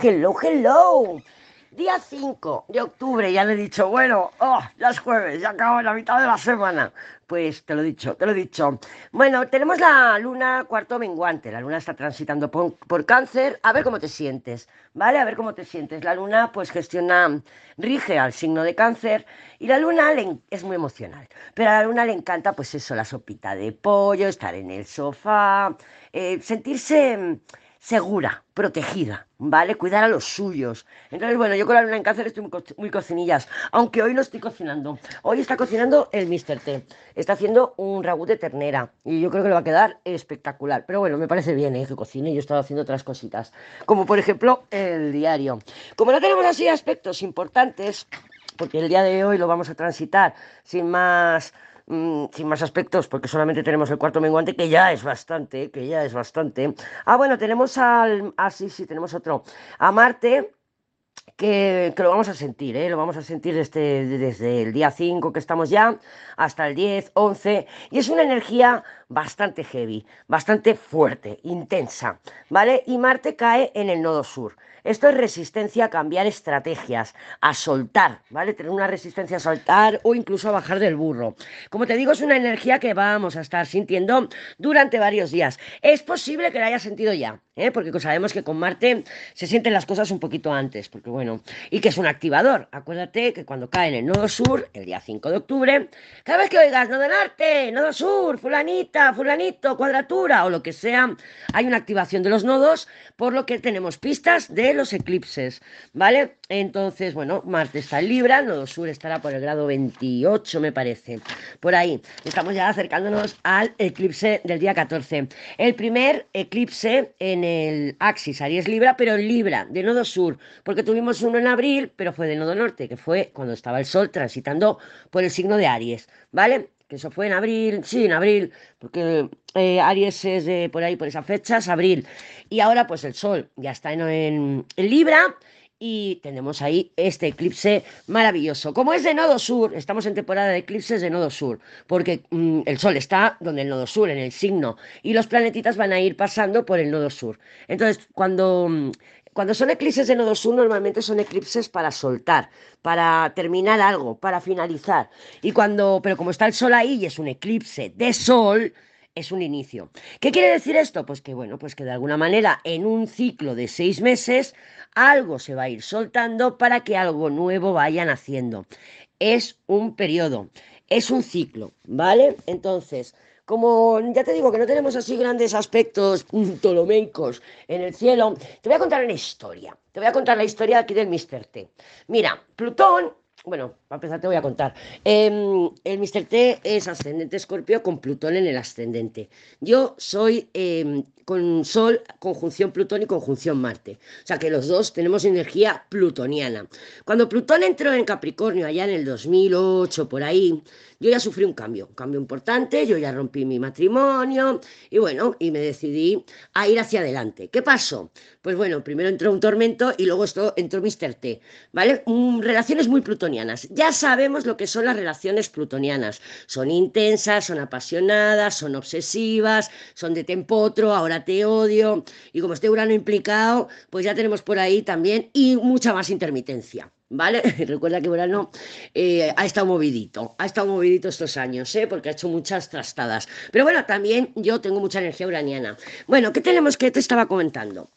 Hello, hello. Día 5 de octubre, ya le he dicho, bueno, oh, ya es jueves, ya acabo la mitad de la semana. Pues te lo he dicho, te lo he dicho. Bueno, tenemos la luna cuarto menguante, la luna está transitando por, por, cáncer, a ver cómo te sientes, ¿vale? A ver cómo te sientes. La luna pues gestiona, rige al signo de cáncer y la luna es muy emocional, pero a la luna le encanta pues eso, la sopita de pollo, estar en el sofá, eh, sentirse segura, protegida, ¿vale? Cuidar a los suyos. Entonces, bueno, yo con la luna en cáncer estoy muy, co muy, cocinillas, aunque hoy no estoy cocinando. Hoy está cocinando el Mr. T. Está haciendo un ragú de ternera y yo creo que le va a quedar espectacular. Pero bueno, me parece bien ¿eh? que cocine. Yo he estado haciendo otras cositas, como por ejemplo el diario. Como no tenemos así aspectos importantes, porque el día de hoy lo vamos a transitar sin más mmm, sin más aspectos, porque solamente tenemos el cuarto menguante, que ya es bastante, que ya es bastante. Ah, bueno, tenemos al... Ah, sí, sí, tenemos otro. A Marte, que, que, lo vamos a sentir, ¿eh? lo vamos a sentir desde, desde el día 5 que estamos ya hasta el 10, 11, y es una energía bastante heavy, bastante fuerte, intensa, ¿vale? Y Marte cae en el nodo sur. Esto es resistencia a cambiar estrategias, a soltar, ¿vale? Tener una resistencia a soltar o incluso a bajar del burro. Como te digo, es una energía que vamos a estar sintiendo durante varios días. Es posible que la hayas sentido ya, ¿eh? porque sabemos que con Marte se sienten las cosas un poquito antes, porque bueno, y que es un activador. Acuérdate que cuando cae en el nodo sur, el día 5 de octubre, cada vez que oigas nodo norte, nodo sur, fulanita, fulanito, cuadratura o lo que sea, hay una activación de los nodos, por lo que tenemos pistas de los eclipses, ¿vale? Entonces, bueno, Marte está en Libra, nodo sur estará por el grado 28, me parece. Por ahí, estamos ya acercándonos al eclipse del día 14. El primer eclipse en el Axis Aries Libra, pero en Libra, de nodo sur, porque tuvimos uno en abril, pero fue de nodo norte, que fue cuando estaba el Sol transitando por el signo de Aries, ¿vale? Que eso fue en abril, sí, en abril, porque eh, Aries es de por ahí, por esas fechas, abril. Y ahora pues el Sol ya está en, en, Libra y tenemos ahí este eclipse maravilloso. Como es de nodo sur, estamos en temporada de eclipses de nodo sur, porque mmm, el Sol está donde el nodo sur, en el signo, y los planetitas van a ir pasando por el nodo sur. Entonces, cuando mmm, cuando son eclipses de nodo sur, normalmente son eclipses para soltar, para terminar algo, para finalizar. Y cuando, pero como está el sol ahí y es un eclipse de sol, es un inicio. ¿Qué quiere decir esto? Pues que bueno, pues que de alguna manera en un ciclo de seis meses algo se va a ir soltando para que algo nuevo vaya naciendo. Es un periodo, es un ciclo, ¿vale? Entonces, como ya te digo que no tenemos así grandes aspectos ptolomeicos en el cielo, te voy a contar una historia. Te voy a contar la historia aquí del Mr. T. Mira, Plutón bueno, para empezar te voy a contar. Eh, el Mr. T es ascendente escorpio con Plutón en el ascendente. Yo soy eh, con Sol, conjunción Plutón y conjunción Marte. O sea que los dos tenemos energía plutoniana. Cuando Plutón entró en Capricornio allá en el 2008, por ahí, yo ya sufrí un cambio, un cambio importante, yo ya rompí mi matrimonio y bueno, y me decidí a ir hacia adelante. ¿Qué pasó? Pues bueno, primero entró un tormento y luego esto entró Mr. T, ¿vale? Mm, relaciones muy plutonianas. Ya sabemos lo que son las relaciones plutonianas. Son intensas, son apasionadas, son obsesivas, son de tempotro, ahora te odio. Y como esté Urano implicado, pues ya tenemos por ahí también y mucha más intermitencia. ¿Vale? Recuerda que Urano eh, ha estado movidito, ha estado movidito estos años, ¿eh? porque ha hecho muchas trastadas. Pero bueno, también yo tengo mucha energía uraniana. Bueno, ¿qué tenemos que te estaba comentando?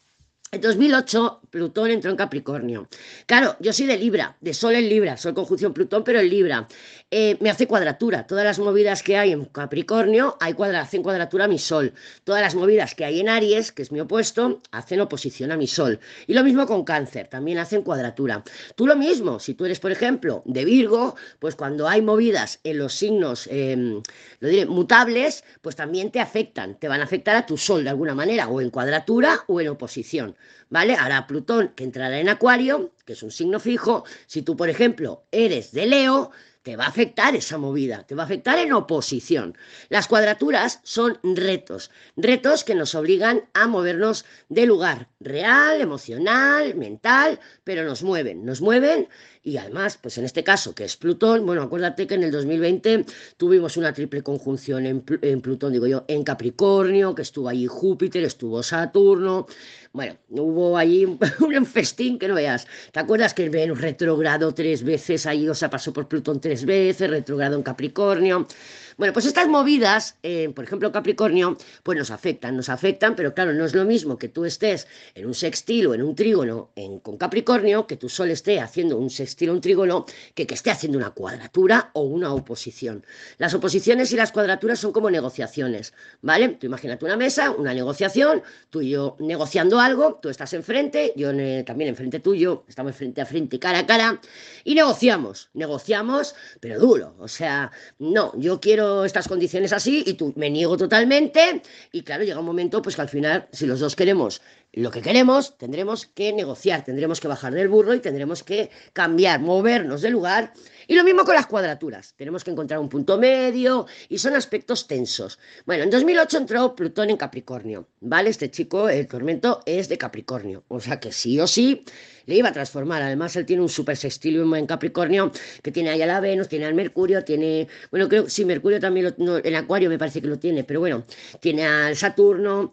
En 2008, Plutón entró en Capricornio. Claro, yo soy de Libra, de Sol en Libra, Sol conjunción Plutón, pero en Libra. Eh, me hace cuadratura. Todas las movidas que hay en Capricornio, hay cuadra, hacen cuadratura a mi Sol. Todas las movidas que hay en Aries, que es mi opuesto, hacen oposición a mi Sol. Y lo mismo con Cáncer, también hacen cuadratura. Tú lo mismo, si tú eres, por ejemplo, de Virgo, pues cuando hay movidas en los signos, eh, lo diré, mutables, pues también te afectan. Te van a afectar a tu Sol de alguna manera, o en cuadratura o en oposición. ¿Vale? Ahora Plutón, que entrará en Acuario, que es un signo fijo, si tú, por ejemplo, eres de Leo, te va a afectar esa movida, te va a afectar en oposición. Las cuadraturas son retos, retos que nos obligan a movernos de lugar real, emocional, mental, pero nos mueven, nos mueven y además, pues en este caso, que es Plutón, bueno, acuérdate que en el 2020 tuvimos una triple conjunción en, Plutón, digo yo, en Capricornio, que estuvo allí Júpiter, estuvo Saturno, bueno, hubo ahí un festín que no veas. ¿Te acuerdas que Venus retrogrado tres veces ahí, o sea, pasó por Plutón tres veces, retrogrado en Capricornio? Bueno, pues estas movidas, eh, por ejemplo Capricornio, pues nos afectan, nos afectan, pero claro, no es lo mismo que tú estés en un sextil o en un trígono con Capricornio, que tu Sol esté haciendo un sextil o un trígono, que que esté haciendo una cuadratura o una oposición. Las oposiciones y las cuadraturas son como negociaciones, ¿vale? Tú imagínate una mesa, una negociación, tú y yo negociando algo, tú estás enfrente, yo también enfrente tuyo, estamos frente a frente, cara a cara, y negociamos, negociamos, pero duro, o sea, no, yo quiero estas condiciones así y tú me niego totalmente. Y claro, llega un momento pues que al final, si los dos queremos lo que queremos, tendremos que negociar, tendremos que bajar del burro y tendremos que cambiar, movernos del lugar. Y lo mismo con las cuadraturas, tenemos que encontrar un punto medio y son aspectos tensos. Bueno, en 2008 entró Plutón en Capricornio, ¿vale? Este chico, el tormento, es de Capricornio, o sea que sí o sí le iba a transformar. Además, él tiene un super sextilio en Capricornio que tiene ahí a la Venus, tiene al Mercurio, tiene, bueno, creo, sí, Mercurio también, lo, en Acuario me parece que lo tiene, pero bueno, tiene al Saturno,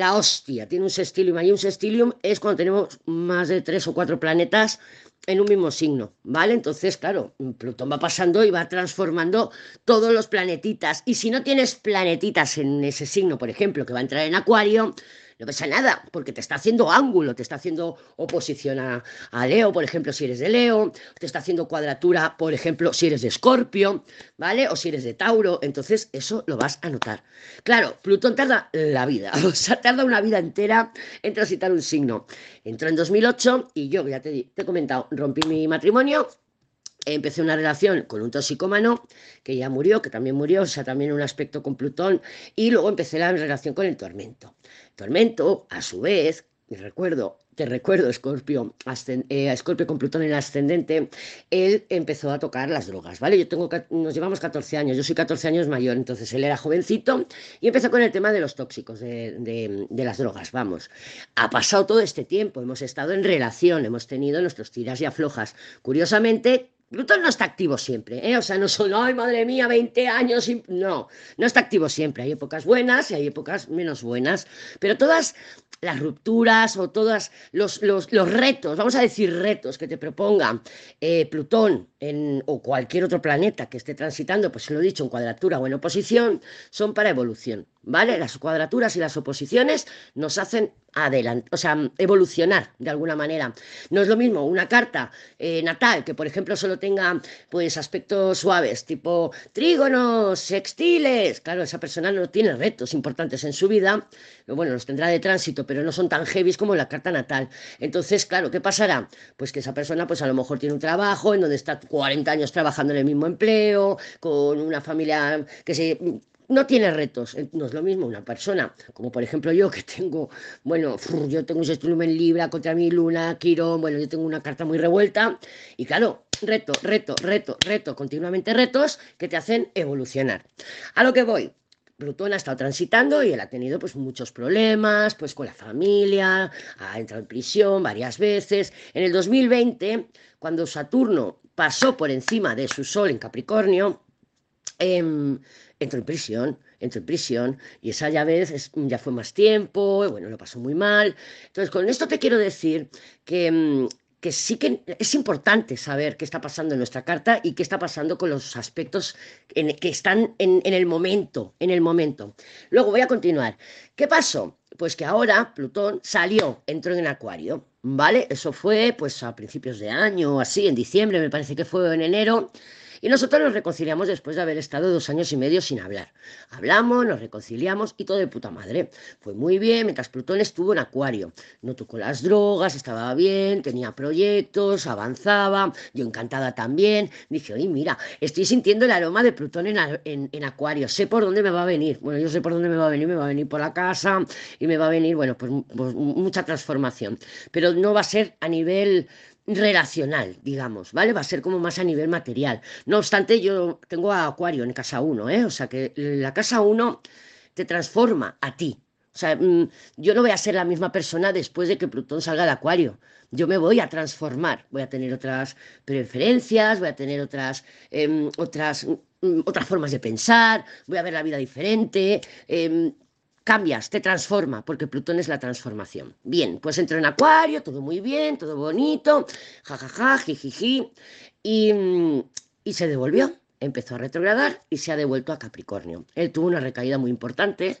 la hostia, tiene un sextilium. Y un sextilium es cuando tenemos más de tres o cuatro planetas en un mismo signo, ¿vale? Entonces, claro, Plutón va pasando y va transformando todos los planetitas. Y si no tienes planetitas en ese signo, por ejemplo, que va a entrar en Acuario, no pasa nada, porque te está haciendo ángulo, te está haciendo oposición a, Leo, por ejemplo, si eres de Leo, te está haciendo cuadratura, por ejemplo, si eres de Escorpio, ¿vale? O si eres de Tauro, entonces eso lo vas a notar. Claro, Plutón tarda la vida, o sea, tarda una vida entera en transitar un signo. Entró en 2008 y yo, ya te, te he comentado, rompí mi matrimonio empecé una relación con un toxicómano que ya murió, que también murió, o sea, también un aspecto con Plutón, y luego empecé la relación con el tormento. Tormento, a su vez, recuerdo, te recuerdo, Escorpio, eh, Escorpio con Plutón en ascendente, él empezó a tocar las drogas, ¿vale? Yo tengo, nos llevamos 14 años, yo soy 14 años mayor, entonces él era jovencito y empezó con el tema de los tóxicos, de, de las drogas, vamos. Ha pasado todo este tiempo, hemos estado en relación, hemos tenido nuestros tiras y aflojas. Curiosamente, Plutón no está activo siempre, ¿eh? o sea, no son, ay, madre mía, 20 años, no, no está activo siempre, hay épocas buenas y hay épocas menos buenas, pero todas las rupturas o todos los, los, los, retos, vamos a decir retos que te proponga eh, Plutón en, o cualquier otro planeta que esté transitando, pues lo he dicho, en cuadratura o en oposición, son para evolución. ¿vale? Las cuadraturas y las oposiciones nos hacen adelante, o sea, evolucionar de alguna manera. No es lo mismo una carta eh, natal que, por ejemplo, solo tenga pues aspectos suaves, tipo trígonos, sextiles. Claro, esa persona no tiene retos importantes en su vida, bueno, los tendrá de tránsito, pero no son tan heavy como la carta natal. Entonces, claro, ¿qué pasará? Pues que esa persona, pues a lo mejor tiene un trabajo en donde está 40 años trabajando en el mismo empleo, con una familia que se no tiene retos. No es lo mismo una persona, como por ejemplo yo, que tengo, bueno, yo tengo un sextilum en Libra contra mi Luna, Quirón, bueno, yo tengo una carta muy revuelta. Y claro, reto, reto, reto, reto, continuamente retos que te hacen evolucionar. A lo que voy. Plutón ha estado transitando y él ha tenido pues muchos problemas, pues con la familia, ha entrado en prisión varias veces. En el 2020, cuando Saturno pasó por encima de su Sol en Capricornio, eh, entró en prisión, entró en prisión, y esa ya vez ya fue más tiempo, bueno, lo pasó muy mal. Entonces, con esto te quiero decir que, mm, que sí que es importante saber qué está pasando en nuestra carta y qué está pasando con los aspectos que están en, en el momento, en el momento. Luego voy a continuar. ¿Qué pasó? Pues que ahora Plutón salió, entró en Acuario, ¿vale? Eso fue pues a principios de año, así, en diciembre, me parece que fue en enero. Y nosotros nos reconciliamos después de haber estado dos años y medio sin hablar. Hablamos, nos reconciliamos y todo de puta madre. Fue muy bien mientras Plutón estuvo en Acuario. No tocó las drogas, estaba bien, tenía proyectos, avanzaba, yo encantada también. Dije, oye, mira, estoy sintiendo el aroma de Plutón en, Acuario, sé por dónde me va a venir. Bueno, yo sé por dónde me va a venir, me va a venir por la casa y me va a venir, bueno, pues, pues mucha transformación. Pero no va a ser a nivel relacional, digamos, ¿vale? Va a ser como más a nivel material. No obstante, yo tengo a Acuario en casa 1, ¿eh? O sea que la casa 1 te transforma a ti. O sea, mm, yo no voy a ser la misma persona después de que Plutón salga de Acuario. Yo me voy a transformar, voy a tener otras preferencias, voy a tener otras, em, otras, mm, otras formas de pensar, voy a ver la vida diferente. Em, cambias, te transforma, porque Plutón es la transformación. Bien, pues entró en Acuario, todo muy bien, todo bonito, jajaja, jijiji, y, y se devolvió, empezó a retrogradar y se ha devuelto a Capricornio. Él tuvo una recaída muy importante,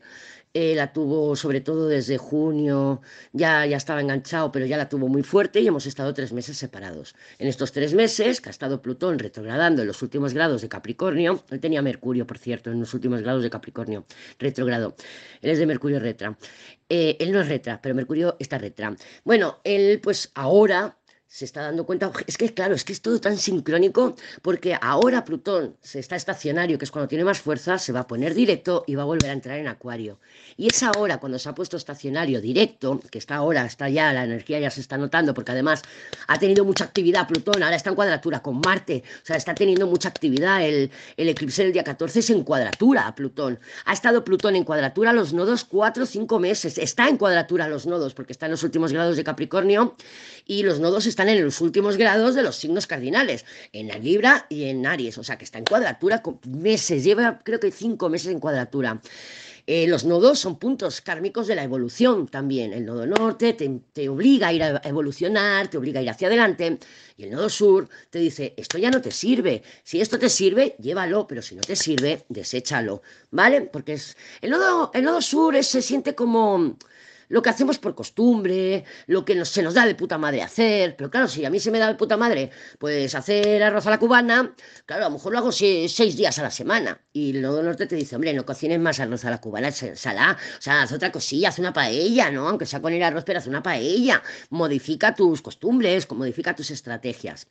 eh, la tuvo sobre todo desde junio, ya, ya estaba enganchado, pero ya la tuvo muy fuerte y hemos estado tres meses separados. En estos tres meses, que ha estado Plutón retrogradando en los últimos grados de Capricornio, él tenía Mercurio, por cierto, en los últimos grados de Capricornio, retrogrado. Él es de Mercurio retra. Eh, él no es retra, pero Mercurio está retra. Bueno, él pues ahora se está dando cuenta, es que claro, es que es todo tan sincrónico, porque ahora Plutón se está estacionario, que es cuando tiene más fuerza, se va a poner directo y va a volver a entrar en Acuario. Y es ahora, cuando se ha puesto estacionario directo, que está ahora, está ya, la energía ya se está notando, porque además ha tenido mucha actividad Plutón, ahora está en cuadratura con Marte, o sea, está teniendo mucha actividad, el, el eclipse del día 14 es en cuadratura a Plutón. Ha estado Plutón en cuadratura los nodos cuatro o cinco meses, está en cuadratura los nodos, porque está en los últimos grados de Capricornio, y los nodos están en los últimos grados de los signos cardinales, en la Libra y en Aries, o sea que está en cuadratura con meses, lleva creo que cinco meses en cuadratura. Eh, los nodos son puntos kármicos de la evolución también. El nodo norte te, te, obliga a ir a evolucionar, te obliga a ir hacia adelante. Y el nodo sur te dice, esto ya no te sirve. Si esto te sirve, llévalo, pero si no te sirve, deséchalo. ¿Vale? Porque es, el, nodo, el nodo sur es, se siente como lo que hacemos por costumbre, lo que se nos da de puta madre hacer. Pero claro, si a mí se me da de puta madre, pues hacer arroz a la cubana, claro, a lo mejor lo hago seis, días a la semana. Y el nodo norte te dice, hombre, no cocines más arroz a la cubana, salá. O sea, haz otra cosilla, haz una paella, ¿no? Aunque sea con el arroz, pero haz una paella. Modifica tus costumbres, modifica tus estrategias.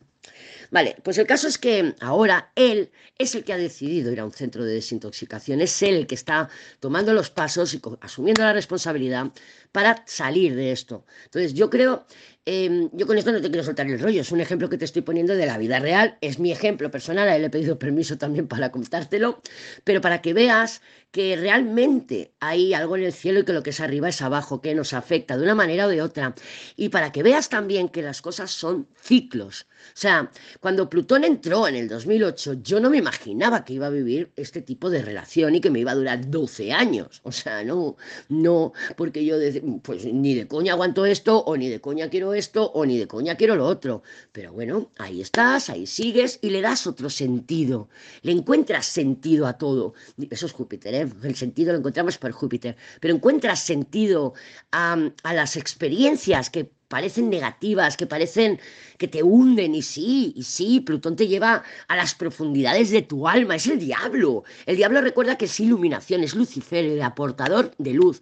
Vale, pues el caso es que ahora él es el que ha decidido ir a un centro de desintoxicación, es él el que está tomando los pasos y asumiendo la responsabilidad para salir de esto. Entonces yo creo Em, yo con esto no te quiero soltar el rollo, es un ejemplo que te estoy poniendo de la vida real, es mi ejemplo personal, a él he pedido permiso también para contártelo, pero para que veas que realmente hay algo en el cielo y que lo que es arriba es abajo, que nos afecta de una manera o de otra, y para que veas también que las cosas son ciclos. O sea, cuando Plutón entró en el 2008, yo no me imaginaba que iba a vivir este tipo de relación y que me iba a durar 12 años. O sea, no, no, porque yo pues ni de coña aguanto esto o ni de coña quiero esto o ni de coña quiero lo otro. Pero bueno, ahí estás, ahí sigues y le das otro sentido. Le encuentras sentido a todo. Eso es Júpiter, ¿eh? El sentido lo encontramos por Júpiter. Pero encuentras sentido a, a las experiencias que parecen negativas, que parecen que te hunden. Y sí, y sí, Plutón te lleva a las profundidades de tu alma, es el diablo. El diablo recuerda que es iluminación, es Lucifer, el aportador de luz.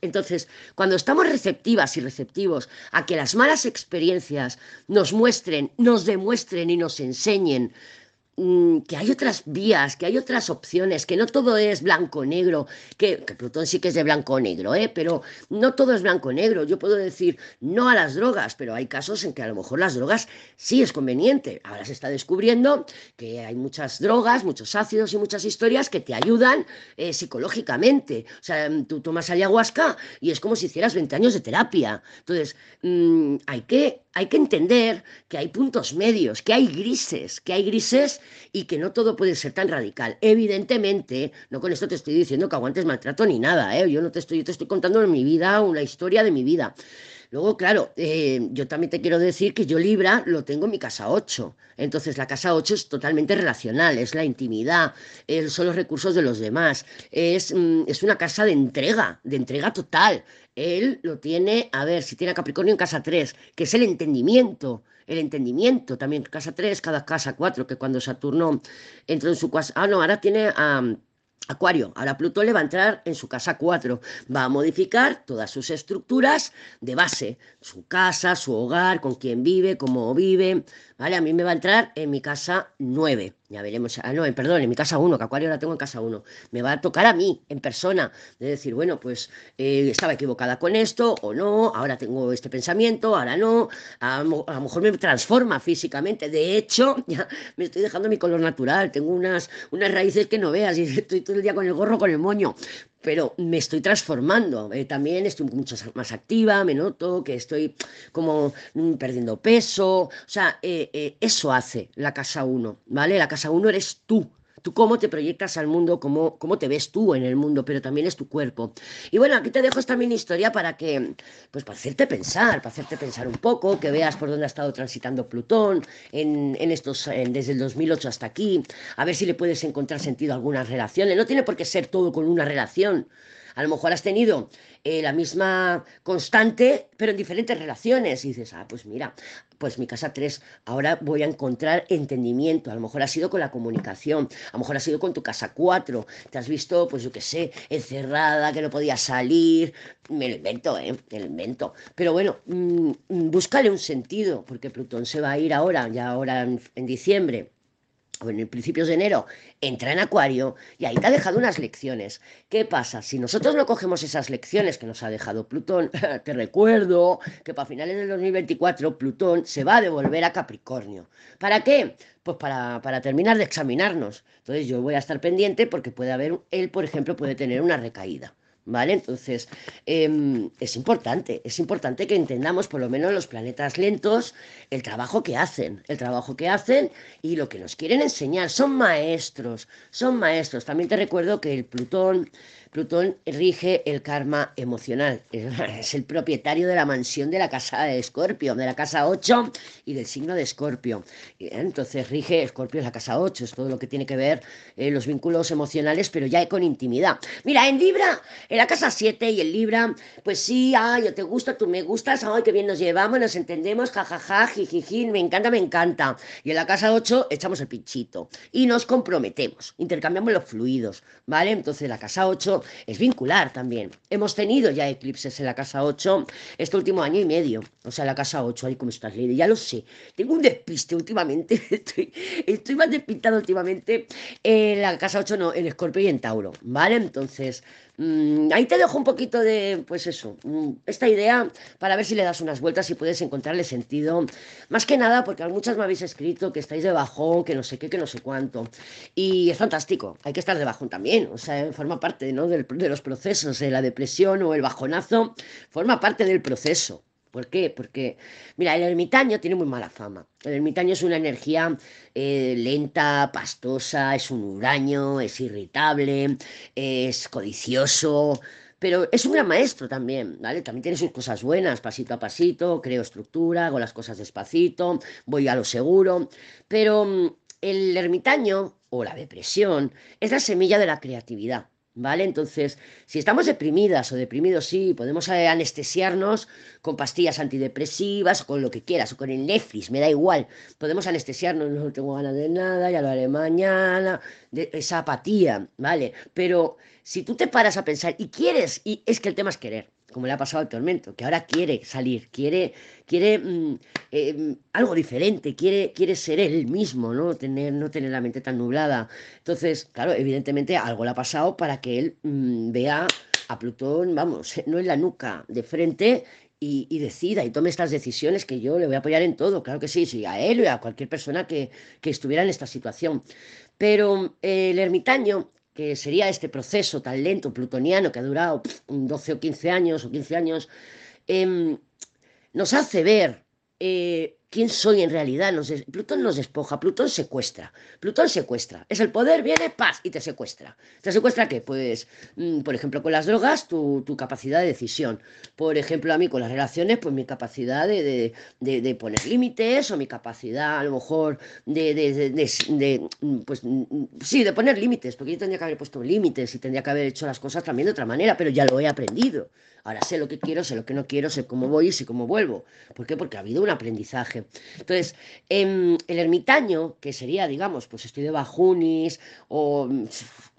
Entonces, cuando estamos receptivas y receptivos a que las malas experiencias nos muestren, nos demuestren y nos enseñen que hay otras vías, que hay otras opciones, que no todo es blanco-negro, que, que, Plutón sí que es de blanco-negro, ¿eh? pero no todo es blanco-negro. Yo puedo decir no a las drogas, pero hay casos en que a lo mejor las drogas sí es conveniente. Ahora se está descubriendo que hay muchas drogas, muchos ácidos y muchas historias que te ayudan eh, psicológicamente. O sea, tú tomas ayahuasca y es como si hicieras 20 años de terapia. Entonces, mmm, hay que hay que entender que hay puntos medios, que hay grises, que hay grises y que no todo puede ser tan radical. Evidentemente, no con esto te estoy diciendo que aguantes maltrato ni nada, ¿eh? yo no te estoy, yo te estoy contando en mi vida una historia de mi vida. Luego, claro, eh, yo también te quiero decir que yo Libra lo tengo en mi casa 8. Entonces, la casa 8 es totalmente relacional, es la intimidad, son los recursos de los demás, es, mm, es una casa de entrega, de entrega total. Él lo tiene, a ver, si tiene a Capricornio en casa 3, que es el entendimiento. El entendimiento también, casa 3, cada casa 4, que cuando Saturno entró en su casa. Ah, no, ahora tiene a. Acuario, ahora Plutón le va a entrar en su casa 4, va a modificar todas sus estructuras de base, su casa, su hogar, con quién vive, cómo vive, ¿vale? A mí me va a entrar en mi casa 9, ya veremos, ah, no, perdón, en mi casa 1, que Acuario la tengo en casa 1, me va a tocar a mí, en persona, de decir, bueno, pues eh, estaba equivocada con esto o no, ahora tengo este pensamiento, ahora no, a, a, lo mejor me transforma físicamente, de hecho, ya me estoy dejando mi color natural, tengo unas, unas raíces que no veas y estoy todo el día con el gorro, con el moño, pero me estoy transformando. Eh, también estoy mucho más activa, me noto que estoy como mm, perdiendo peso. O sea, eh, eh, eso hace la casa 1, ¿vale? La casa 1 eres tú tú cómo te proyectas al mundo, cómo, cómo te ves tú en el mundo, pero también es tu cuerpo. Y bueno, aquí te dejo esta mini historia para que, pues para hacerte pensar, para hacerte pensar un poco, que veas por dónde ha estado transitando Plutón en, estos, desde el 2008 hasta aquí, a ver si le puedes encontrar sentido a algunas relaciones. No tiene por qué ser todo con una relación. A lo mejor has tenido eh, la misma constante, pero en diferentes relaciones. Y dices, ah, pues mira, pues mi casa 3, ahora voy a encontrar entendimiento. A lo mejor ha sido con la comunicación, a lo mejor ha sido con tu casa 4. Te has visto, pues yo qué sé, encerrada, que no podías salir. Me lo invento, ¿eh? Me lo invento. Pero bueno, mm, mm, búscale un sentido, porque Plutón se va a ir ahora, ya ahora en diciembre bueno, en principios de enero, entra en Acuario y ahí te ha dejado unas lecciones. ¿Qué pasa? Si nosotros no cogemos esas lecciones que nos ha dejado Plutón, te recuerdo que para finales del 2024 Plutón se va a devolver a Capricornio. ¿Para qué? Pues para, para terminar de examinarnos. Entonces yo voy a estar pendiente porque puede haber, él, por ejemplo, puede tener una recaída. ¿Vale? Entonces, em, es importante, es importante que entendamos por lo menos los planetas lentos, el trabajo que hacen, el trabajo que hacen y lo que nos quieren enseñar. Son maestros, son maestros. También te recuerdo que el Plutón Plutón rige el karma emocional, es el propietario de la mansión de la casa de Escorpio, de la casa 8 y del signo de Escorpio. Entonces rige Escorpio en la casa 8, es todo lo que tiene que ver eh, los vínculos emocionales, pero ya con intimidad. Mira, en Libra, en la casa 7 y en Libra, pues sí, ay, yo te gusto, tú me gustas, ay, qué bien nos llevamos, nos entendemos, jajaja, jijiji, me encanta, me encanta. Y en la casa 8 echamos el pinchito y nos comprometemos, intercambiamos los fluidos, ¿vale? Entonces la casa 8 es vincular también. Hemos tenido ya eclipses en la casa 8 este último año y medio. O sea, la casa 8, ahí como estás leyendo, ya lo sé. Tengo un despiste últimamente, estoy, estoy más despistado últimamente en la casa 8, no, en Escorpio y en Tauro, ¿vale? Entonces, Mm, ahí te dejo un poquito de, pues eso, mm, esta idea para ver si le das unas vueltas y puedes encontrarle sentido. Más que nada, porque muchas me habéis escrito que estáis de bajón, que no sé qué, que no sé cuánto. Y es fantástico, hay que estar de bajón también, o sea, forma parte ¿no? de los procesos, de la depresión o el bajonazo, forma parte del proceso. ¿Por qué? Porque, mira, el ermitaño tiene muy mala fama. El ermitaño es una energía eh, lenta, pastosa, es un huraño, es irritable, es codicioso, pero es un gran maestro también, ¿vale? También tiene sus cosas buenas, pasito a pasito, creo estructura, hago las cosas despacito, voy a lo seguro, pero mm, el ermitaño o la depresión es la semilla de la creatividad. ¿Vale? Entonces, si estamos deprimidas o deprimidos, sí, podemos eh, anestesiarnos con pastillas antidepresivas, o con lo que quieras, o con el Netflix, me da igual. Podemos anestesiarnos, no tengo ganas de nada, ya lo haré mañana, esa apatía, ¿vale? Pero si tú te paras a pensar y quieres, y es que el tema es querer, como le ha pasado al tormento, que ahora quiere salir, quiere, quiere mm, em, algo diferente, quiere, quiere ser él mismo, ¿no? Tener, no tener la mente tan nublada. Entonces, claro, evidentemente algo le ha pasado para que él mm, vea a Plutón, vamos, no en la nuca, de frente y, decida y tome estas decisiones que yo le voy a apoyar en todo, claro que sí, sí, a él y a cualquier persona que, que estuviera en esta situación. Pero eh, el ermitaño que sería este proceso tan lento plutoniano que ha durado 12 o 15 años o 15 años, em, nos hace ver eh, quién soy en realidad. Plutón nos despoja, Plutón secuestra. Plutón secuestra. Es el poder, viene, paz, y te secuestra. ¿Te secuestra qué? Pues, mm, por ejemplo, con las drogas, tu, capacidad de decisión. Por ejemplo, a mí con las relaciones, pues mi capacidad de, poner límites o mi capacidad, a lo mejor, de, mm, pues, mm, sí, de poner límites, porque yo tendría que haber puesto límites y tendría que haber hecho las cosas también de otra manera, pero ya lo he aprendido. Ahora sé lo que quiero, sé lo que no quiero, sé cómo voy y sé cómo vuelvo. ¿Por qué? Porque ha habido un aprendizaje. Entonces, em, el ermitaño, que sería, digamos, pues estoy de bajunis o mm,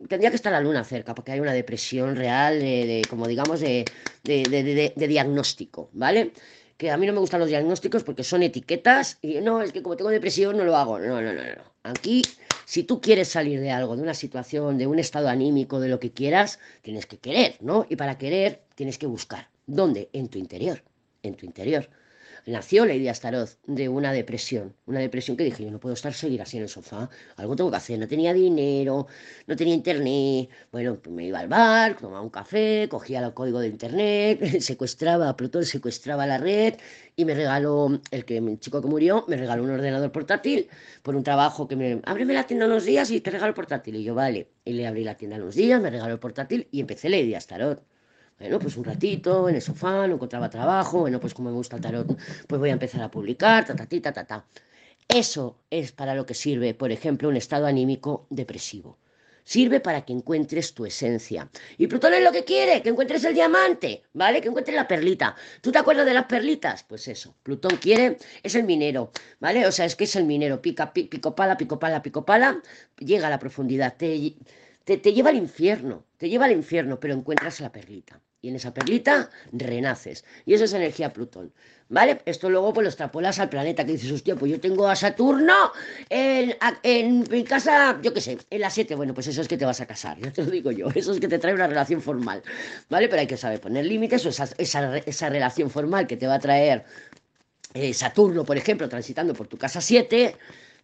tendría que estar la luna cerca porque hay una depresión real, de, como digamos, de, de diagnóstico, ¿vale? que a mí no me gustan los diagnósticos porque son etiquetas y no, es que como tengo depresión no lo hago. No, no, no, no. Aquí, si tú quieres salir de algo, de una situación, de un estado anímico, de lo que quieras, tienes que querer, ¿no? Y para querer tienes que buscar. ¿Dónde? En tu interior, en tu interior. Nació Lady Astaroth de una depresión, una depresión que dije, yo no puedo estar seguir así en el sofá, algo tengo que hacer, no tenía dinero, no tenía internet, bueno, pues me iba al bar, tomaba un café, cogía el código de internet, secuestraba, Plutón secuestraba la red y me regaló, el, que, el chico que murió, me regaló un ordenador portátil por un trabajo que me, ábreme la tienda unos días y te regalo el portátil, y yo, vale, y le abrí la tienda unos días, me regaló el portátil y empecé Lady Astaroth. Bueno, pues un ratito en el sofá, no encontraba trabajo, bueno, pues como me gusta el tarot, pues voy a empezar a publicar, ta, ta, ta, ta, ta. Eso es para lo que sirve, por ejemplo, un estado anímico depresivo. Sirve para que encuentres tu esencia. Y Plutón es lo que quiere, que encuentres el diamante, ¿vale? Que encuentres la perlita. ¿Tú te acuerdas de las perlitas? Pues eso, Plutón quiere, es el minero, ¿vale? O sea, es que es el minero, pica, pico pala, pico pala, pico pala, llega a la profundidad, te, te, te lleva al infierno, te lleva al infierno, pero encuentras la perlita y en esa perlita renaces. Y eso es energía Plutón. ¿Vale? Esto luego pues lo extrapolas al planeta, que dices, hostia, pues yo tengo a Saturno en, en mi casa, yo qué sé, en la 7. Bueno, pues eso es que te vas a casar, ya te lo digo yo. Eso es que te trae una relación formal. ¿Vale? Pero hay que saber poner límites o esa, esa, esa relación formal que te va a traer eh, Saturno, por ejemplo, transitando por tu casa 7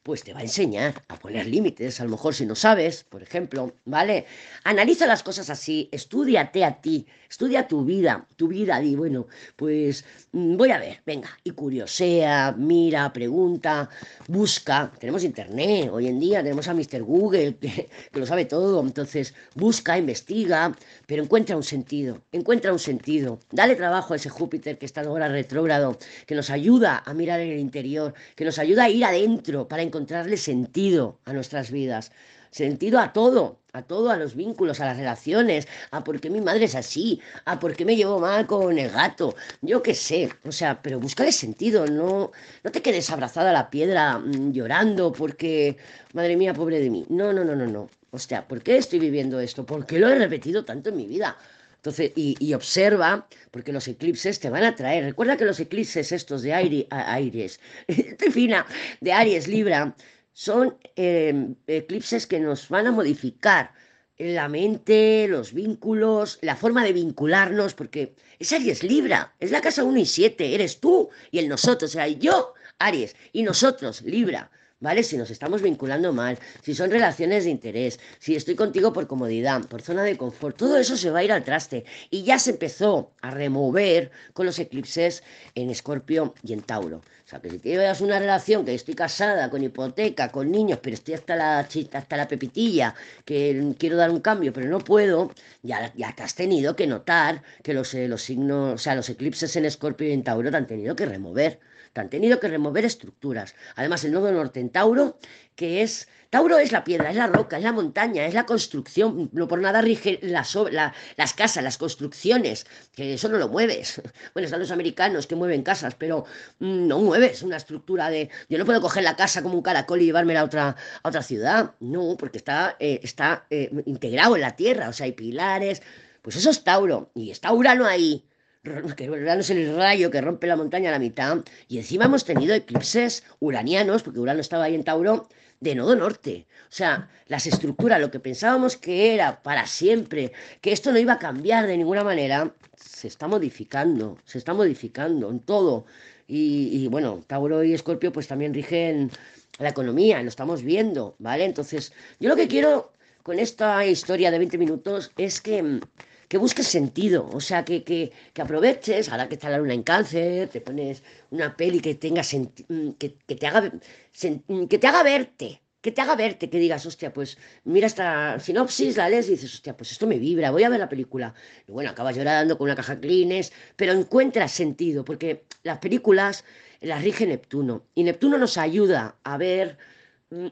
pues te va a enseñar a poner límites, a lo mejor si no sabes, por ejemplo, ¿vale? Analiza las cosas así, estudiate a ti, estudia tu vida, tu vida, di, bueno, pues mm, voy a ver, venga, y curiosea, mira, pregunta, busca, tenemos internet, hoy en día tenemos a Mr. Google, que, que lo sabe todo, entonces busca, investiga, pero encuentra un sentido, encuentra un sentido, dale trabajo a ese Júpiter que está ahora retrógrado, que nos ayuda a mirar en el interior, que nos ayuda a ir adentro para encontrarle sentido a nuestras vidas, sentido a todo, a todo, a los vínculos, a las relaciones, a por qué mi madre es así, a por qué me llevo mal con el gato, yo qué sé, o sea, pero búscale sentido, no, no te quedes abrazada a la piedra mmm, llorando porque, madre mía, pobre de mí, no, no, no, no, no, o sea, ¿por qué estoy viviendo esto? ¿Por qué lo he repetido tanto en mi vida? Entonces, y, y, observa, porque los eclipses te van a traer. Recuerda que los eclipses estos de aire, Aries, fina, de Aries, Libra, son eh, eclipses que nos van a modificar la mente, los vínculos, la forma de vincularnos, porque es Aries Libra, es la casa 1 y 7, eres tú y el nosotros, o sea, yo, Aries, y nosotros, Libra. ¿Vale? Si nos estamos vinculando mal, si son relaciones de interés, si estoy contigo por comodidad, por zona de confort, todo eso se va a ir al traste. Y ya se empezó a remover con los eclipses en Escorpio y en Tauro. O sea, que si tienes una relación que estoy casada, con hipoteca, con niños, pero estoy hasta la, hasta la pepitilla, que quiero dar un cambio, pero no puedo, ya, ya te has tenido que notar que los, eh, los signos, o sea, los eclipses en Escorpio y en Tauro te han tenido que remover han tenido que remover estructuras. Además, el nodo norte en Tauro, que es... Tauro es la piedra, es la roca, es la montaña, es la construcción. No por nada rige las, la, las casas, las construcciones, que eso no lo mueves. Bueno, están los americanos que mueven casas, pero mm, no mueves una estructura de... Yo no puedo coger la casa como un caracol y llevármela a otra, a otra ciudad. No, porque está, eh, está eh, integrado en la tierra, o sea, hay pilares. Pues eso es Tauro, y está Urano ahí que Urano es el rayo que rompe la montaña a la mitad, y encima hemos tenido eclipses uranianos, porque Urano estaba ahí en Tauro, de nodo norte. O sea, las estructuras, lo que pensábamos que era para siempre, que esto no iba a cambiar de ninguna manera, se está modificando, se está modificando en todo. Y, y bueno, Tauro y Escorpio pues también rigen la economía, lo estamos viendo, ¿vale? Entonces, yo lo que quiero con esta historia de 20 minutos es que que busques sentido, o sea, que, que, que, aproveches, ahora que está la luna en cáncer, te pones una peli que tenga mm, que, que, te haga mm, que te haga verte, que te haga verte, que digas, hostia, pues mira esta sinopsis, la lees y dices, hostia, pues esto me vibra, voy a ver la película. Y bueno, acabas llorando con una caja Kleenex, pero encuentras sentido, porque las películas las rige Neptuno, y Neptuno nos ayuda a ver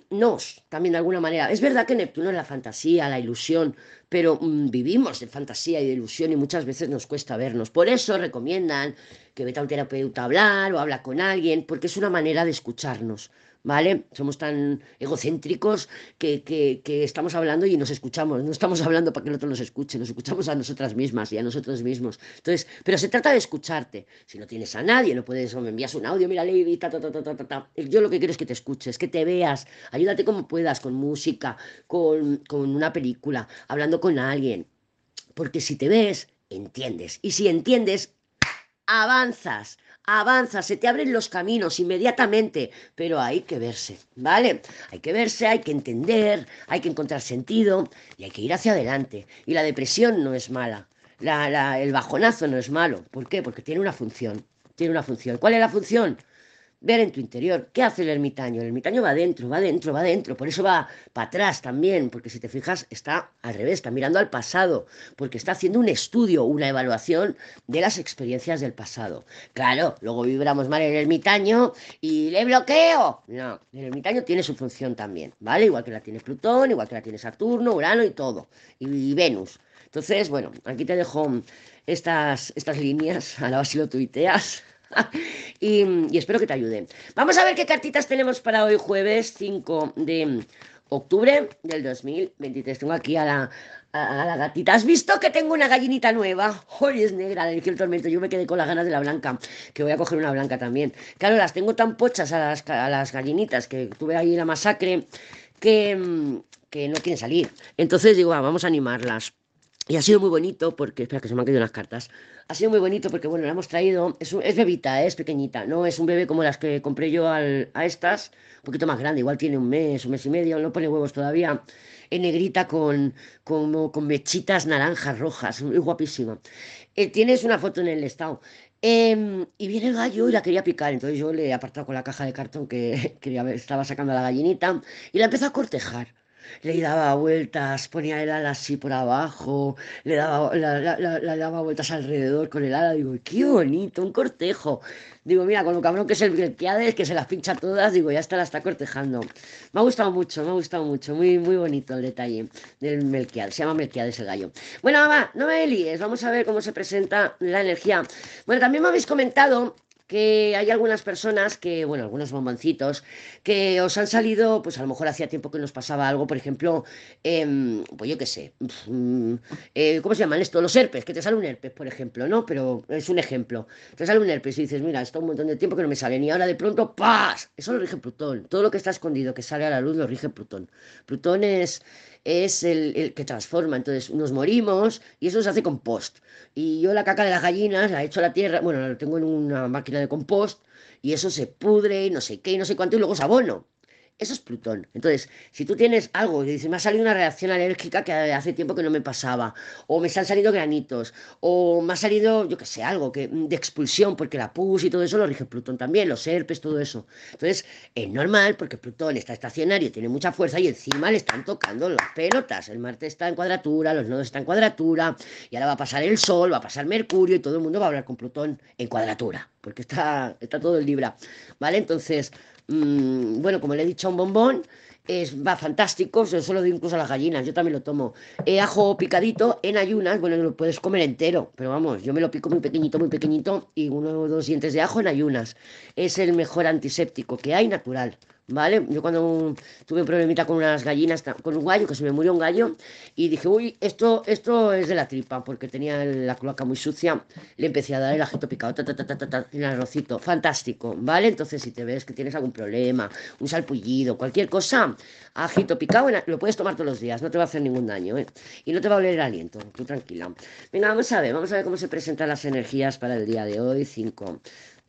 nos, también de alguna manera. Es verdad que Neptuno es la fantasía, la ilusión, pero mmm, vivimos de fantasía y de ilusión y muchas veces nos cuesta vernos. Por eso recomiendan que vete a un terapeuta a hablar o habla con alguien, porque es una manera de escucharnos. ¿Vale? Somos tan egocéntricos que, que, estamos hablando y nos escuchamos, no estamos hablando para que el otro nos escuche, nos escuchamos a nosotras mismas y a nosotros mismos. Entonces, pero se trata de escucharte. Si no tienes a nadie, no puedes, o me envías un audio, mira, Lady, ta, ta, ta, ta, ta, ta. Yo lo que quiero es que te escuches, que te veas, ayúdate como puedas, con música, con, con una película, hablando con alguien. Porque si te ves, entiendes. Y si entiendes, avanzas avanza, se te abren los caminos inmediatamente, pero hay que verse, ¿vale? Hay que verse, hay que entender, hay que encontrar sentido y hay que ir hacia adelante. Y la depresión no es mala, el bajonazo no es malo. ¿Por qué? Porque tiene una función, tiene una función. ¿Cuál es la función? Ver en tu interior. ¿Qué hace el ermitaño? El ermitaño va adentro, va adentro, va adentro. Por eso va para atrás también, porque si te fijas, está al revés, está mirando al pasado, porque está haciendo un estudio, una evaluación de las experiencias del pasado. Claro, luego vibramos mal el ermitaño y le bloqueo. No, el ermitaño tiene su función también, ¿vale? Igual que la tiene Plutón, igual que la tiene Saturno, Urano y todo, y, Venus. Entonces, bueno, aquí te dejo estas, estas líneas, a la base lo tuiteas y, espero que te ayude. Vamos a ver qué cartitas tenemos para hoy, jueves 5 de octubre del 2023. Tengo aquí a la, a la gatita. ¿Has visto que tengo una gallinita nueva? Hoy es negra, le el tormento. Yo me quedé con las ganas de la blanca, que voy a coger una blanca también. Claro, las tengo tan pochas a las, a las gallinitas que tuve ahí la masacre que, que no quieren salir. Entonces digo, vamos a animarlas. Y ha sido muy bonito porque, espera que se me han caído unas cartas. Ha sido muy bonito porque, bueno, la hemos traído, es, es bebita, ¿eh? es pequeñita, no es un bebé como las que compré yo al, a estas, un poquito más grande, igual tiene un mes, un mes y medio, no pone huevos todavía, en negrita con, con, con mechitas naranjas, rojas, muy guapísima. Eh, tienes una foto en el estado. Em, y viene el gallo y la quería picar, entonces yo le he apartado con la caja de cartón que, que estaba sacando a la gallinita y la empezó a cortejar le daba vueltas, ponía el ala así por abajo, le daba, daba vueltas alrededor con el ala, digo, qué bonito, un cortejo. Digo, mira, con lo cabrón que es el Melquiades, que se las pincha todas, digo, ya está, la está cortejando. Me ha gustado mucho, me ha gustado mucho, muy, muy bonito el detalle del Melquiades, se llama Melquiades el gallo. Bueno, mamá, no me líes, vamos a ver cómo se presenta la energía. Bueno, también me habéis comentado que hay algunas personas que, bueno, algunos bomboncitos, que os han salido, pues a lo mejor hacía tiempo que nos pasaba algo, por ejemplo, em, pues yo qué sé, mm, eh, ¿cómo se llaman esto? Los herpes, que te sale un herpes, por ejemplo, ¿no? Pero es un ejemplo. Te sale un herpes y dices, mira, está un montón de tiempo que no me sale, y ahora de pronto, ¡paz! Eso lo rige Plutón. Todo lo que está escondido, que sale a la luz, lo rige Plutón. Plutón es es el, que transforma. Entonces nos morimos y eso se hace compost. Y yo la caca de las gallinas la he hecho a la tierra, bueno, la tengo en una máquina de compost y eso se pudre y no sé qué y no sé cuánto y luego es abono. Eso es Plutón. Entonces, si tú tienes algo y dices, me ha salido una reacción alérgica que hace tiempo que no me pasaba, o me han salido granitos, o me ha salido, yo qué sé, algo que, de expulsión, porque la pus y todo eso lo rige Plutón también, los herpes, todo eso. Entonces, es normal porque Plutón está estacionario, tiene mucha fuerza y encima le están tocando las pelotas. El Marte está en cuadratura, los nodos están en cuadratura, y ahora va a pasar el Sol, va a pasar Mercurio y todo el mundo va a hablar con Plutón en cuadratura, porque está, está todo el Libra. ¿Vale? Entonces, Mm, bueno, como le he dicho un bombón, es, va fantástico, se lo doy incluso a las gallinas, yo también lo tomo. Eh, ajo picadito en ayunas, bueno, lo puedes comer entero, pero vamos, yo me lo pico muy pequeñito, muy pequeñito y uno o dos dientes de ajo en ayunas. Es el mejor antiséptico que hay natural. ¿Vale? Yo cuando tuve un problemita con unas gallinas, con un gallo, que se me murió un gallo, y dije, uy, esto, esto es de la tripa, porque tenía la cloaca muy sucia, le empecé a dar el ajito picado, ta, ta, ta, ta, ta, el arrocito, fantástico, ¿vale? Entonces, si te ves que tienes algún problema, un salpullido, cualquier cosa, ajito picado, lo puedes tomar todos los días, no te va a hacer ningún daño, ¿eh? Y no te va a oler el aliento, tú tranquila. Venga, vamos a ver, vamos a ver cómo se presentan las energías para el día de hoy, 5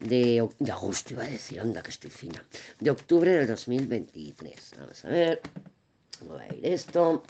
de, agosto, iba a decir, anda que estoy fina, de octubre del 2023. Vamos a ver, va a ir esto.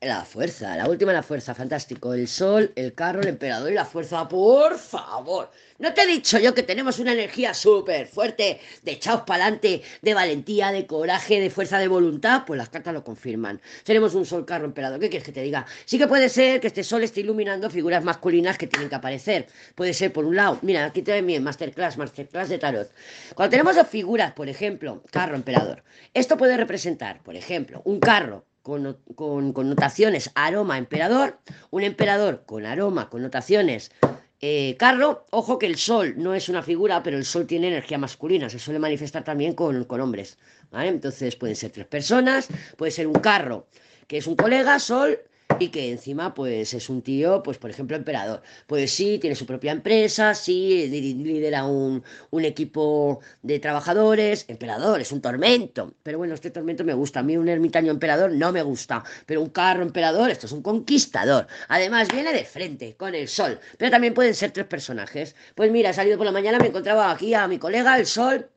La fuerza, la última la fuerza, fantástico. El sol, el carro, el emperador y la fuerza, por favor. ¿No te he dicho yo que tenemos una energía súper fuerte, de echaos para adelante, de valentía, de coraje, de fuerza de voluntad? Pues las cartas lo confirman. Tenemos un sol, carro, emperador. ¿Qué quieres que te diga? Sí que puede ser que este sol esté iluminando figuras masculinas que tienen que aparecer. Puede ser, por un lado, mira, aquí te bien, masterclass, masterclass de tarot. Cuando tenemos dos figuras, por ejemplo, carro, emperador, esto puede representar, por ejemplo, un carro con, connotaciones aroma emperador, un emperador con aroma, connotaciones eh, carro. Ojo que el sol no es una figura, pero el sol tiene energía masculina, se suele manifestar también con, hombres. Entonces pueden ser tres personas, puede ser un carro que es un colega, sol, y que encima pues es un tío, pues por ejemplo, emperador. Pues sí, tiene su propia empresa, sí, lidera un, un equipo de trabajadores, emperador, es un tormento. Pero bueno, este tormento me gusta. A mí un ermitaño emperador no me gusta, pero un carro emperador, esto es un conquistador. Además, viene de frente, con el sol. Pero también pueden ser tres personajes. Pues mira, he salido por la mañana, me encontraba aquí a mi colega, el sol,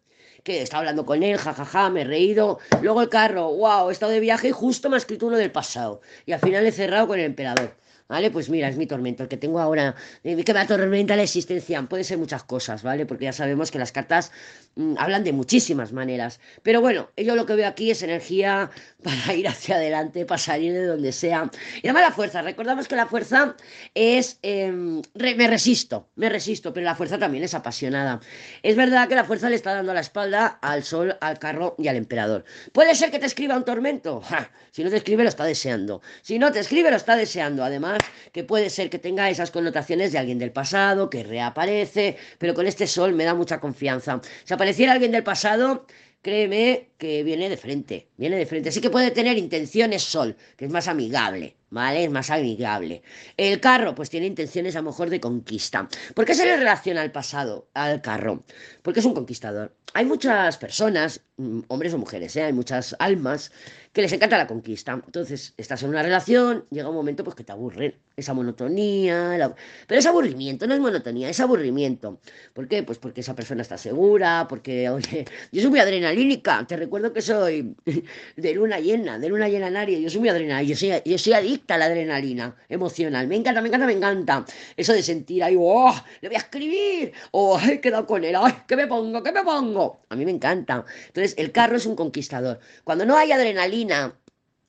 que estaba hablando con él, jajaja, me he reído. Luego el carro, wow, he estado de viaje y justo me ha escrito uno del pasado. Y al final he cerrado con el emperador. ¿Vale? Pues mira, es mi tormento, el que tengo ahora, eh, que me atormenta la existencia. Puede ser muchas cosas, ¿vale? Porque ya sabemos que las cartas mm, hablan de muchísimas maneras. Pero bueno, yo lo que veo aquí es energía para ir hacia adelante, para salir de donde sea. Y además la fuerza, recordamos que la fuerza es, em, me resisto, me resisto, pero la fuerza también es apasionada. Es verdad que la fuerza le está dando la espalda al sol, al carro y al emperador. ¿Puede ser que te escriba un tormento? si no te escribe, lo está deseando. Si no te escribe, lo está deseando. Además, que puede ser que tenga esas connotaciones de alguien del pasado, que reaparece, pero con este sol me da mucha confianza. Si apareciera alguien del pasado, créeme que viene de frente, viene de frente. Sí que puede tener intenciones sol, que es más amigable, ¿vale? Es más amigable. El carro, pues tiene intenciones a lo mejor de conquista. ¿Por qué se le relaciona al pasado, al carro? Porque es un conquistador. Hay muchas personas, mm, hombres o mujeres, ¿eh? hay muchas almas que les encanta la conquista. Entonces, estás en una relación, llega un momento pues que te aburre esa monotonía, pero es aburrimiento, no es monotonía, es aburrimiento. ¿Por qué? Pues porque esa persona está segura, porque, oye, yo soy muy adrenalínica, te recuerdo que soy de luna llena, de luna llena nadie, yo soy muy adrenalina, yo soy, yo soy adicta a la adrenalina emocional, me encanta, me encanta, me encanta. Eso de sentir ahí, oh, le voy a escribir, oh, he quedado con él, ay, ¿qué me pongo? ¿Qué me pongo? A mí me encanta. Entonces, el carro es un conquistador. Cuando no hay adrenalina,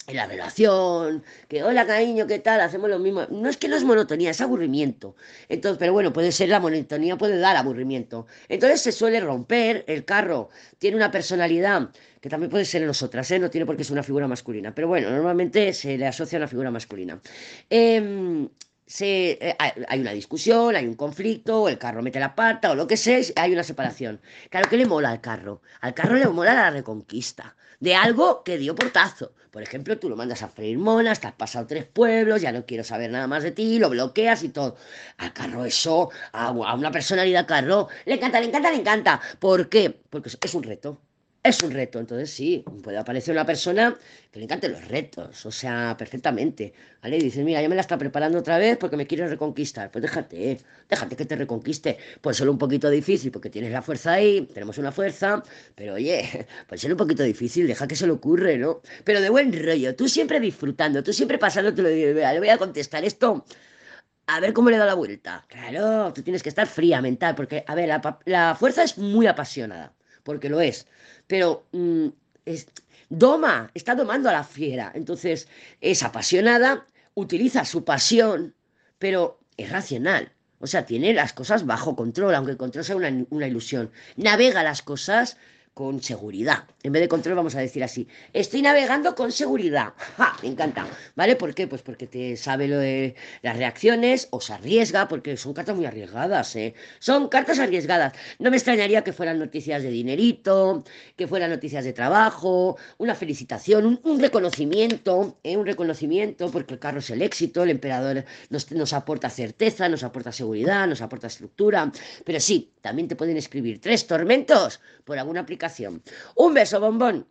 en la relación, que hola cariño, ¿qué tal? Hacemos lo mismo. No es que no es monotonía, es aburrimiento. Entonces, pero bueno, puede ser la monotonía, puede dar aburrimiento. Entonces se suele romper, el carro tiene una personalidad que también puede ser en nosotras, ¿eh? no tiene por qué ser una figura masculina, pero bueno, normalmente se le asocia a una figura masculina. Eh, se, eh, hay una discusión, hay un conflicto, el carro mete la pata, o lo que sea, hay una separación. Claro, ¿qué le mola al carro? Al carro le mola la reconquista de algo que dio portazo. Por ejemplo, tú lo mandas a freír monas, te has pasado tres pueblos, ya no quiero saber nada más de ti, lo bloqueas y todo. Al carro eso, a, a una personalidad carro, le encanta, le encanta, le encanta. ¿Por qué? Porque es un reto es un reto. Entonces sí, puede aparecer una persona que le encante los retos, o sea, perfectamente. ¿Vale? Y dices, mira, ya me la está preparando otra vez porque me quiere reconquistar. Pues déjate, déjate que te reconquiste. Pues solo un poquito difícil porque tienes la fuerza ahí, tenemos una fuerza, pero oye, puede ser un poquito difícil, deja que se le ocurre, ¿no? Pero de buen rollo, tú siempre disfrutando, tú siempre pasando, te lo digo, le voy a contestar esto a ver cómo le da la vuelta. Claro, tú tienes que estar fría mental, porque, a ver, la, la, fuerza es muy apasionada, porque lo es pero mm, es, doma, está domando a la fiera. Entonces es apasionada, utiliza su pasión, pero es racional. O sea, tiene las cosas bajo control, aunque el control sea una, una ilusión. Navega las cosas con seguridad. En vez de control vamos a decir así, estoy navegando con seguridad. ¡Ja! Me encanta. ¿Vale? ¿Por qué? Pues porque te sabe lo de las reacciones o se arriesga, porque son cartas muy arriesgadas, ¿eh? Son cartas arriesgadas. No me extrañaría que fueran noticias de dinerito, que fueran noticias de trabajo, una felicitación, un, reconocimiento, ¿eh? Un reconocimiento, porque el carro es el éxito, el emperador nos, nos aporta certeza, nos aporta seguridad, nos aporta estructura. Pero sí, también te pueden escribir tres tormentos por alguna aplicación un beso, bombón.